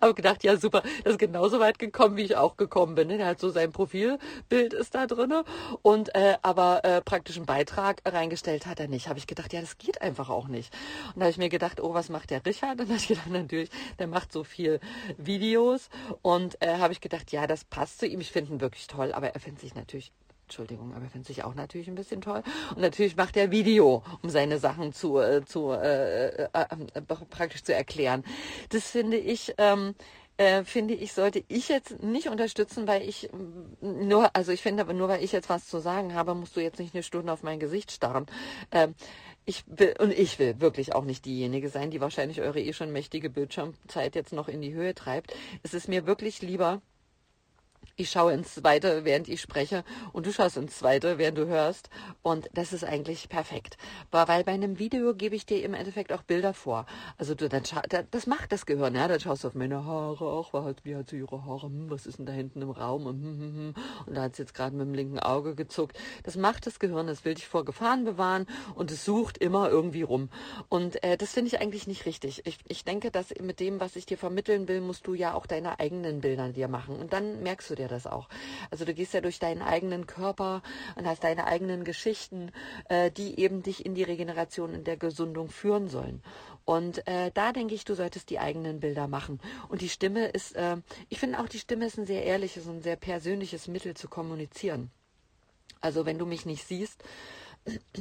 habe gedacht, ja super, das ist genauso weit gekommen, wie ich auch gekommen bin. Ne? Der hat so sein Profilbild ist da drin und äh, aber äh, praktisch einen Beitrag reingestellt hat er nicht. Habe ich gedacht, ja, das geht einfach auch nicht. Und da habe ich mir gedacht, oh, was macht der Richard? Dann habe ich gedacht, natürlich, der macht so viel Videos und äh, habe ich gedacht, ja, das passt zu ihm. Ich finde ihn wirklich toll, aber er findet sich natürlich Entschuldigung, aber finde sich auch natürlich ein bisschen toll. Und natürlich macht er Video, um seine Sachen zu, äh, zu äh, äh, äh, praktisch zu erklären. Das finde ich. Ähm, äh, finde ich, sollte ich jetzt nicht unterstützen, weil ich mm, nur, also ich finde aber nur, weil ich jetzt was zu sagen habe, musst du jetzt nicht eine Stunde auf mein Gesicht starren. Ähm, ich will, und ich will wirklich auch nicht diejenige sein, die wahrscheinlich eure eh schon mächtige Bildschirmzeit jetzt noch in die Höhe treibt. Es ist mir wirklich lieber, ich schaue ins Zweite, während ich spreche und du schaust ins Zweite, während du hörst. Und das ist eigentlich perfekt. Weil bei einem Video gebe ich dir im Endeffekt auch Bilder vor. Also du, dann das macht das Gehirn. Ja? Dann schaust du auf meine Haare, auch wie hat sie ihre Haare, hm, was ist denn da hinten im Raum? Und, hm, hm. und da hat sie jetzt gerade mit dem linken Auge gezuckt. Das macht das Gehirn, das will dich vor Gefahren bewahren und es sucht immer irgendwie rum. Und äh, das finde ich eigentlich nicht richtig. Ich, ich denke, dass mit dem, was ich dir vermitteln will, musst du ja auch deine eigenen Bilder dir machen. Und dann merkst du dir das auch. Also du gehst ja durch deinen eigenen Körper und hast deine eigenen Geschichten, äh, die eben dich in die Regeneration, in der Gesundung führen sollen. Und äh, da denke ich, du solltest die eigenen Bilder machen. Und die Stimme ist, äh, ich finde auch, die Stimme ist ein sehr ehrliches und sehr persönliches Mittel zu kommunizieren. Also wenn du mich nicht siehst,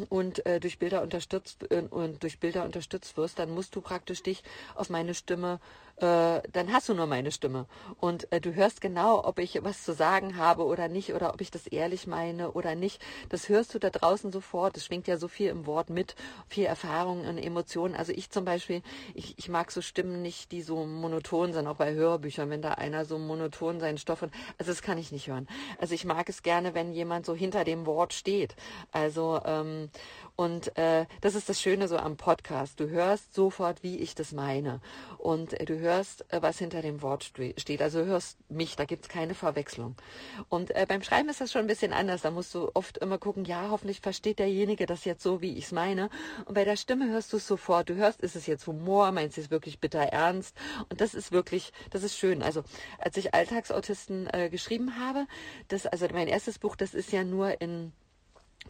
und äh, durch Bilder unterstützt äh, und durch Bilder unterstützt wirst, dann musst du praktisch dich auf meine Stimme äh, dann hast du nur meine Stimme. Und äh, du hörst genau, ob ich was zu sagen habe oder nicht, oder ob ich das ehrlich meine oder nicht. Das hörst du da draußen sofort. Es schwingt ja so viel im Wort mit, viel Erfahrung und Emotionen. Also ich zum Beispiel, ich, ich mag so Stimmen nicht, die so monoton sind, auch bei Hörbüchern, wenn da einer so monoton seinen Stoff und also das kann ich nicht hören. Also ich mag es gerne, wenn jemand so hinter dem Wort steht. Also ähm, und äh, das ist das Schöne so am Podcast. Du hörst sofort, wie ich das meine. Und äh, du hörst, äh, was hinter dem Wort steht. Also hörst mich, da gibt's keine Verwechslung. Und äh, beim Schreiben ist das schon ein bisschen anders. Da musst du oft immer gucken, ja, hoffentlich versteht derjenige das jetzt so, wie ich es meine. Und bei der Stimme hörst du es sofort. Du hörst, ist es jetzt Humor, meinst du es wirklich bitter ernst? Und das ist wirklich, das ist schön. Also als ich Alltagsautisten äh, geschrieben habe, das, also mein erstes Buch, das ist ja nur in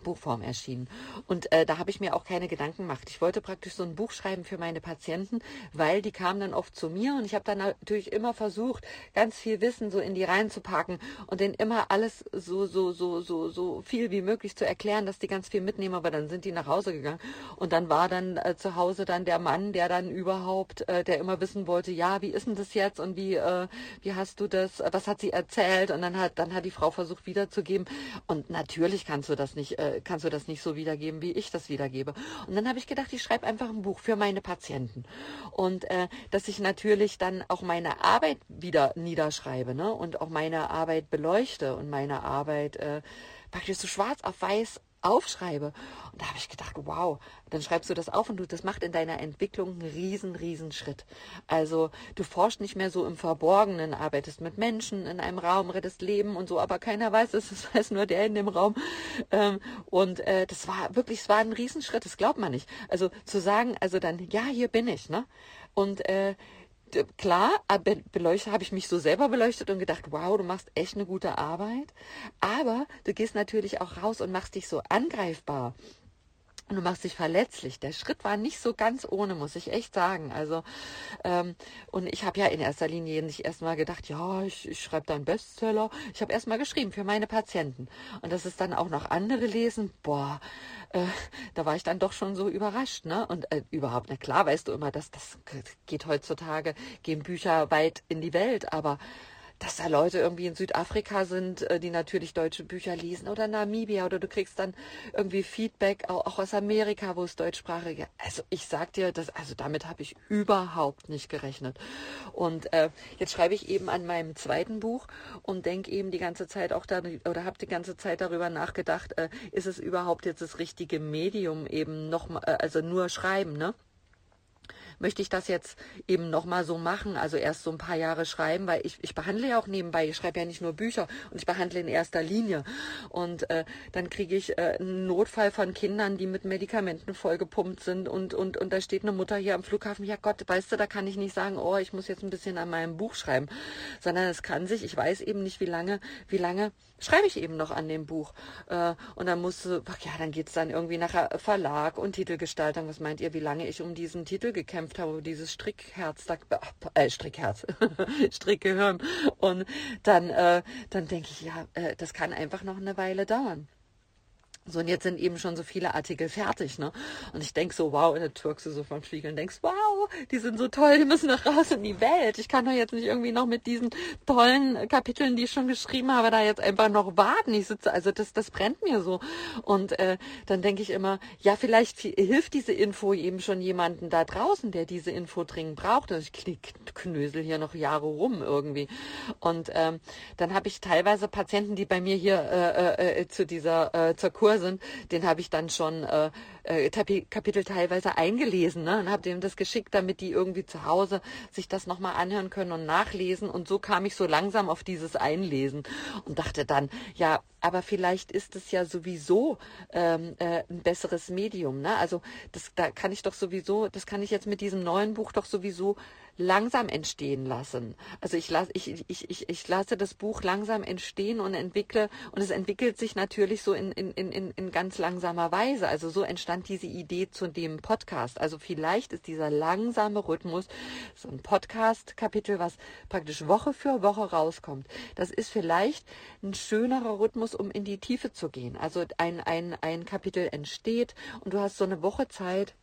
Buchform erschienen. Und äh, da habe ich mir auch keine Gedanken gemacht. Ich wollte praktisch so ein Buch schreiben für meine Patienten, weil die kamen dann oft zu mir und ich habe dann natürlich immer versucht, ganz viel Wissen so in die reinzupacken und denen immer alles so, so, so, so, so viel wie möglich zu erklären, dass die ganz viel mitnehmen, aber dann sind die nach Hause gegangen. Und dann war dann äh, zu Hause dann der Mann, der dann überhaupt, äh, der immer wissen wollte, ja, wie ist denn das jetzt und wie, äh, wie hast du das, was hat sie erzählt? Und dann hat, dann hat die Frau versucht wiederzugeben. Und natürlich kannst du das nicht, äh, kannst du das nicht so wiedergeben, wie ich das wiedergebe. Und dann habe ich gedacht, ich schreibe einfach ein Buch für meine Patienten. Und äh, dass ich natürlich dann auch meine Arbeit wieder niederschreibe ne? und auch meine Arbeit beleuchte und meine Arbeit äh, praktisch so schwarz auf weiß aufschreibe. Und da habe ich gedacht, wow, dann schreibst du das auf und du, das macht in deiner Entwicklung einen riesen, riesen Schritt. Also du forschst nicht mehr so im Verborgenen, arbeitest mit Menschen in einem Raum, rettest Leben und so, aber keiner weiß es, es weiß nur der in dem Raum. Ähm, und äh, das war wirklich, es war ein Riesenschritt, das glaubt man nicht. Also zu sagen, also dann, ja, hier bin ich, ne? Und äh, klar, beleuchtet habe ich mich so selber beleuchtet und gedacht, wow, du machst echt eine gute Arbeit. Aber du gehst natürlich auch raus und machst dich so angreifbar. Und du machst dich verletzlich. Der Schritt war nicht so ganz ohne, muss ich echt sagen. Also, ähm, und ich habe ja in erster Linie nicht erstmal gedacht, ja, ich, ich schreibe da einen Bestseller. Ich habe erstmal geschrieben für meine Patienten. Und dass es dann auch noch andere lesen, boah, äh, da war ich dann doch schon so überrascht, ne? Und äh, überhaupt, na klar, weißt du immer, dass das geht heutzutage, gehen Bücher weit in die Welt, aber dass da Leute irgendwie in Südafrika sind, äh, die natürlich deutsche Bücher lesen oder Namibia oder du kriegst dann irgendwie Feedback auch, aus Amerika, wo es deutschsprachige. Also ich sag dir, das, also damit habe ich überhaupt nicht gerechnet. Und äh, jetzt schreibe ich eben an meinem zweiten Buch und denke eben die ganze Zeit auch da oder habe die ganze Zeit darüber nachgedacht, äh, ist es überhaupt jetzt das richtige Medium eben noch äh, also nur schreiben, ne? Möchte ich das jetzt eben nochmal so machen, also erst so ein paar Jahre schreiben, weil ich, ich behandle ja auch nebenbei, ich schreibe ja nicht nur Bücher und ich behandle in erster Linie. Und äh, dann kriege ich äh, einen Notfall von Kindern, die mit Medikamenten vollgepumpt sind und, und, und da steht eine Mutter hier am Flughafen, ja Gott, weißt du, da kann ich nicht sagen, oh, ich muss jetzt ein bisschen an meinem Buch schreiben, sondern es kann sich, ich weiß eben nicht, wie lange, wie lange schreibe ich eben noch an dem Buch. Äh, und dann musste, ja, dann geht es dann irgendwie nach Verlag und Titelgestaltung. Was meint ihr, wie lange ich um diesen Titel gekämpft habe, dieses Strickherz, äh, Strickherz, Strickgehirn. Und dann, äh, dann denke ich, ja, äh, das kann einfach noch eine Weile dauern. So, und jetzt sind eben schon so viele Artikel fertig, ne? Und ich denk so, wow, in der Türkse so vom Spiegel und denkst, wow, die sind so toll, die müssen noch raus in die Welt. Ich kann doch jetzt nicht irgendwie noch mit diesen tollen Kapiteln, die ich schon geschrieben habe, da jetzt einfach noch warten. Ich sitze, also das, das brennt mir so. Und äh, dann denke ich immer, ja, vielleicht hilft diese Info eben schon jemanden da draußen, der diese Info dringend braucht. Und also ich knösel hier noch Jahre rum irgendwie. Und ähm, dann habe ich teilweise Patienten, die bei mir hier äh, äh, zu dieser, äh, zur Kur sind, den habe ich dann schon äh, äh, Kapitel teilweise eingelesen ne, und habe dem das geschickt, damit die irgendwie zu Hause sich das nochmal anhören können und nachlesen. Und so kam ich so langsam auf dieses Einlesen und dachte dann, ja, aber vielleicht ist es ja sowieso ähm, äh, ein besseres Medium. Ne? Also das, da kann ich doch sowieso, das kann ich jetzt mit diesem neuen Buch doch sowieso langsam entstehen lassen. Also ich, lasse ich, ich, ich, ich lasse das Buch langsam entstehen und entwickle und es entwickelt sich natürlich so in, in, in, in ganz langsamer Weise. Also so entstand diese Idee zu dem Podcast. Also vielleicht ist dieser langsame Rhythmus so ein Podcast-Kapitel, was praktisch Woche für Woche rauskommt. Das ist vielleicht ein schönerer Rhythmus, um in die Tiefe zu gehen. Also ein, ein, ein Kapitel entsteht und du hast so eine Woche Zeit,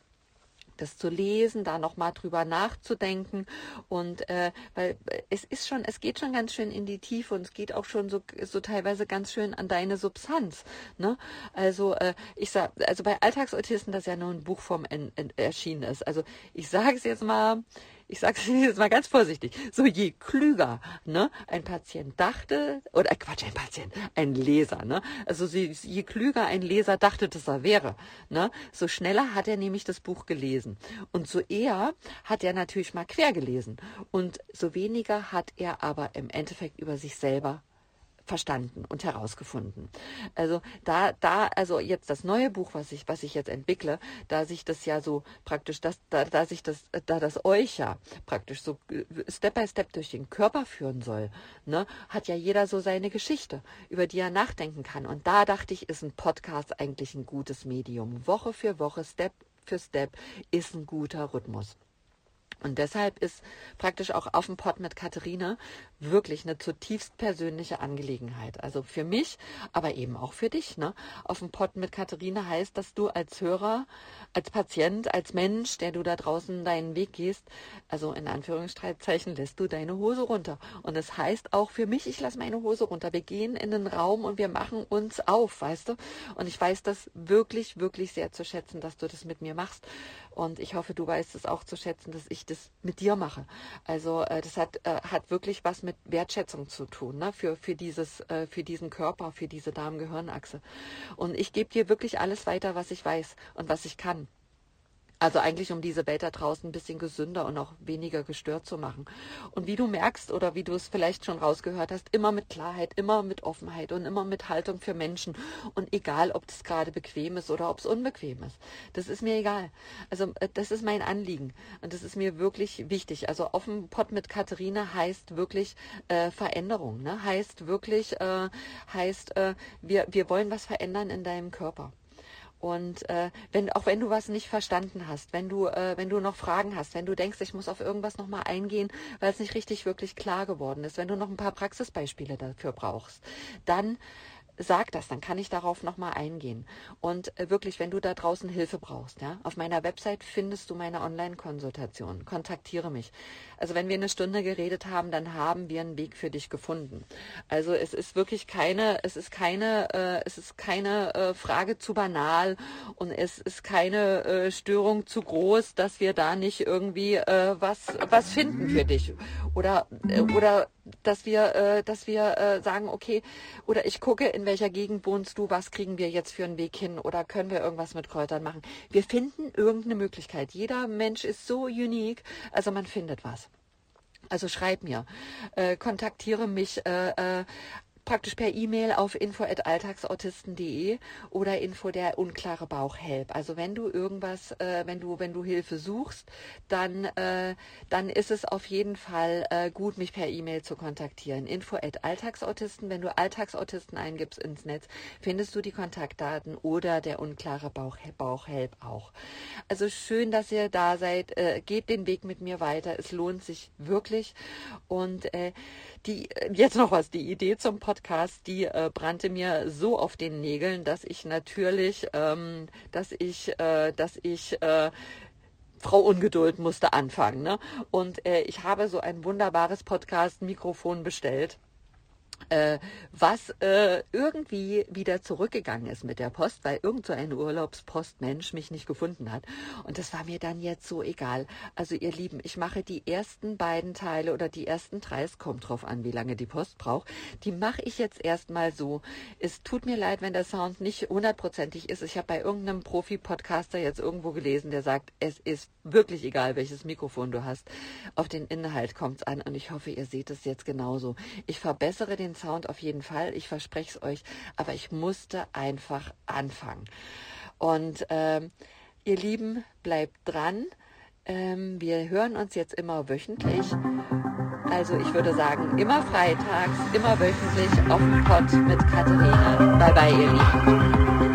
das zu lesen, da nochmal drüber nachzudenken und äh, weil es ist schon, es geht schon ganz schön in die Tiefe und es geht auch schon so, so teilweise ganz schön an deine Substanz. Ne? Also äh, ich sag, also bei Alltagsautisten, das ja nur ein Buchform en, en, erschienen ist. Also ich sage es jetzt mal, ich sage es jetzt mal ganz vorsichtig, so je klüger ne, ein Patient dachte, oder äh, Quatsch, ein Patient, ein Leser, ne, also je klüger ein Leser dachte, dass er wäre, ne, so schneller hat er nämlich das Buch gelesen. Und so eher hat er natürlich mal quer gelesen. Und so weniger hat er aber im Endeffekt über sich selber verstanden und herausgefunden. Also da, da, also jetzt das neue Buch, was ich, was ich jetzt entwickle, da sich das ja so praktisch, das, da, da sich das, da das euch ja praktisch so äh, Step by Step durch den Körper führen soll, ne, hat ja jeder so seine Geschichte, über die er nachdenken kann. Und da dachte ich, ist ein Podcast eigentlich ein gutes Medium. Woche für Woche, Step für Step ist ein guter Rhythmus. Und deshalb ist praktisch auch auf dem Pott mit Katharina wirklich eine zutiefst persönliche Angelegenheit. Also für mich, aber eben auch für dich. Ne? Auf dem Pott mit Katharina heißt, dass du als Hörer, als Patient, als Mensch, der du da draußen deinen Weg gehst, also in Anführungszeichen lässt du deine Hose runter. Und es das heißt auch für mich, ich lasse meine Hose runter. Wir gehen in den Raum und wir machen uns auf, weißt du? Und ich weiß das wirklich, wirklich sehr zu schätzen, dass du das mit mir machst. Und ich hoffe, du weißt es auch zu schätzen, dass ich das mit dir mache. Also äh, das hat, äh, hat wirklich was mit Wertschätzung zu tun, ne? für, für, dieses, äh, für diesen Körper, für diese Darm-Gehirn-Achse. Und ich gebe dir wirklich alles weiter, was ich weiß und was ich kann. Also eigentlich, um diese Welt da draußen ein bisschen gesünder und auch weniger gestört zu machen. Und wie du merkst oder wie du es vielleicht schon rausgehört hast, immer mit Klarheit, immer mit Offenheit und immer mit Haltung für Menschen. Und egal, ob das gerade bequem ist oder ob es unbequem ist. Das ist mir egal. Also äh, das ist mein Anliegen. Und das ist mir wirklich wichtig. Also offen Pott mit Katharina heißt wirklich äh, Veränderung. Ne? Heißt wirklich, äh, heißt, äh, wir, wir wollen was verändern in deinem Körper. Und äh, wenn, auch wenn du was nicht verstanden hast, wenn du, äh, wenn du noch Fragen hast, wenn du denkst, ich muss auf irgendwas nochmal eingehen, weil es nicht richtig wirklich klar geworden ist, wenn du noch ein paar Praxisbeispiele dafür brauchst, dann sag das, dann kann ich darauf nochmal eingehen. Und äh, wirklich, wenn du da draußen Hilfe brauchst, ja, auf meiner Website findest du meine Online-Konsultation. Kontaktiere mich. Also wenn wir eine Stunde geredet haben, dann haben wir einen Weg für dich gefunden. Also es ist wirklich keine, es ist keine, äh, es ist keine äh, Frage zu banal und es ist keine äh, Störung zu groß, dass wir da nicht irgendwie äh, was, was finden für dich. Oder, äh, oder dass wir, äh, dass wir äh, sagen, okay, oder ich gucke, in welcher Gegend wohnst du, was kriegen wir jetzt für einen Weg hin oder können wir irgendwas mit Kräutern machen. Wir finden irgendeine Möglichkeit. Jeder Mensch ist so unique, also man findet was. Also schreib mir, äh, kontaktiere mich äh, äh, praktisch per E-Mail auf info@alltagsautisten.de oder info der unklare Bauch help. Also wenn du irgendwas, äh, wenn du wenn du Hilfe suchst, dann äh, dann ist es auf jeden Fall äh, gut, mich per E-Mail zu kontaktieren. Info@alltagsautisten. Wenn du Alltagsautisten eingibst ins Netz, findest du die Kontaktdaten oder der unklare Bauch Bauch auch. Also schön, dass ihr da seid. Äh, geht den Weg mit mir weiter. Es lohnt sich wirklich und äh, die jetzt noch was. Die Idee zum Podcast Podcast, die äh, brannte mir so auf den Nägeln, dass ich natürlich, ähm, dass ich, äh, dass ich äh, Frau Ungeduld musste anfangen. Ne? Und äh, ich habe so ein wunderbares Podcast-Mikrofon bestellt äh, was äh, irgendwie wieder zurückgegangen ist mit der Post, weil irgend so ein Urlaubspostmensch mich nicht gefunden hat. Und das war mir dann jetzt so egal. Also ihr Lieben, ich mache die ersten beiden Teile oder die ersten drei, es kommt drauf an, wie lange die Post braucht, die mache ich jetzt erstmal so. Es tut mir leid, wenn der Sound nicht hundertprozentig ist. Ich habe bei irgendeinem Profi-Podcaster jetzt irgendwo gelesen, der sagt, es ist wirklich egal, welches Mikrofon du hast. Auf den Inhalt kommt es an und ich hoffe, ihr seht es jetzt genauso. Ich verbessere den Sound auf jeden Fall, ich verspreche es euch, aber ich musste einfach anfangen. Und ähm, ihr Lieben, bleibt dran. Ähm, wir hören uns jetzt immer wöchentlich. Also ich würde sagen, immer freitags, immer wöchentlich auf dem Pott mit Katharina. Bye bye, ihr Lieben.